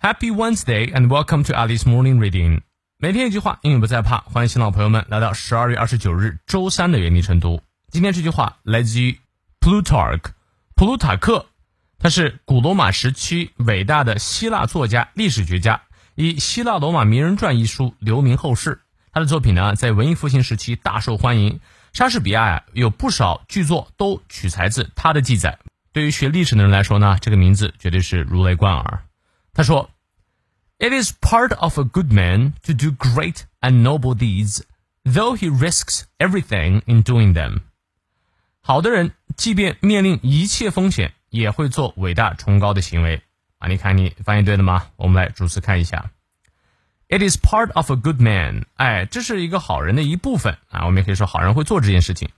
Happy Wednesday and welcome to Alice Morning Reading。每天一句话，英语不再怕。欢迎新老朋友们来到十二月二十九日周三的原地晨读。今天这句话来自于 Plutarch，普鲁塔克，他是古罗马时期伟大的希腊作家、历史学家，以《希腊罗马名人传》一书留名后世。他的作品呢，在文艺复兴时期大受欢迎。莎士比亚呀，有不少剧作都取材自他的记载。对于学历史的人来说呢，这个名字绝对是如雷贯耳。他说：“It is part of a good man to do great and noble deeds, though he risks everything in doing them。”好的人，即便面临一切风险，也会做伟大崇高的行为。啊，你看你翻译对了吗？我们来逐词看一下。It is part of a good man。哎，这是一个好人的一部分啊。我们也可以说好人会做这件事情。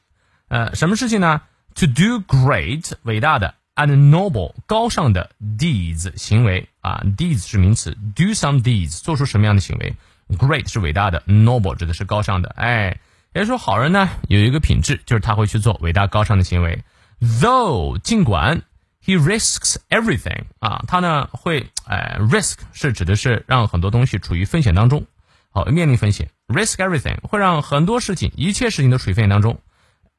呃，什么事情呢？To do great，伟大的。and noble 高尚的 deeds 行为 啊，deeds 是名词，do some deeds 做出什么样的行为，great 是伟大的，noble 指的是高尚的，哎，也就是说好人呢有一个品质，就是他会去做伟大高尚的行为，though 尽管 he risks everything 啊，他呢会哎 risk 是指的是让很多东西处于风险当中，好面临风险，risk everything 会让很多事情一切事情都处于风险当中。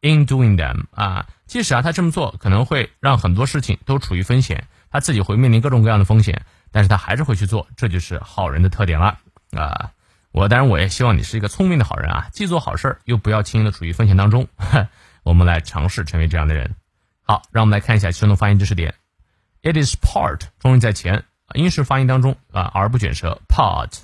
In doing them 啊，即使啊他这么做可能会让很多事情都处于风险，他自己会面临各种各样的风险，但是他还是会去做，这就是好人的特点了啊！我当然我也希望你是一个聪明的好人啊，既做好事儿又不要轻易的处于风险当中。我们来尝试成为这样的人。好，让我们来看一下其中的发音知识点。It is part 重音在前，英式发音当中啊，而不卷舌。Part。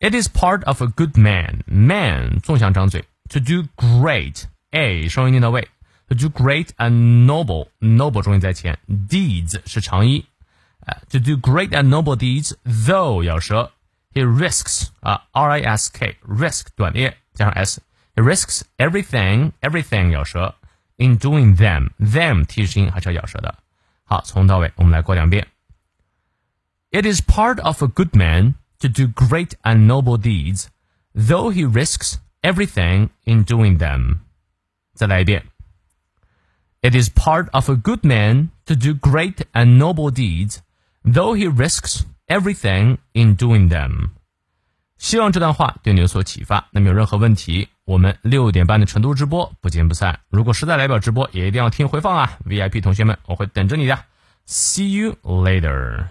It is part of a good man. Man 纵向张嘴。To do great。a 双音念到位 do great and noble，noble 重音在前，deeds 是长音，啊，to do great and noble deeds，though 咬舌，he risks 啊，r i s k risk 短音加上 s，he risks everything，everything 咬舌，in doing them，them 提示音还是要咬舌的。好，从到尾我们来过两遍。It is part of a good man to do great and noble deeds, though he risks everything in doing them. 再来一遍。 It is part of a good man to do great and noble deeds, though he risks everything in doing them. 希望这段话对你有所启发。那么有任何问题，我们六点半的成都直播不见不散。如果实在来不了直播，也一定要听回放啊！VIP 同学们，我会等着你的。See you later.